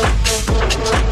Thank you.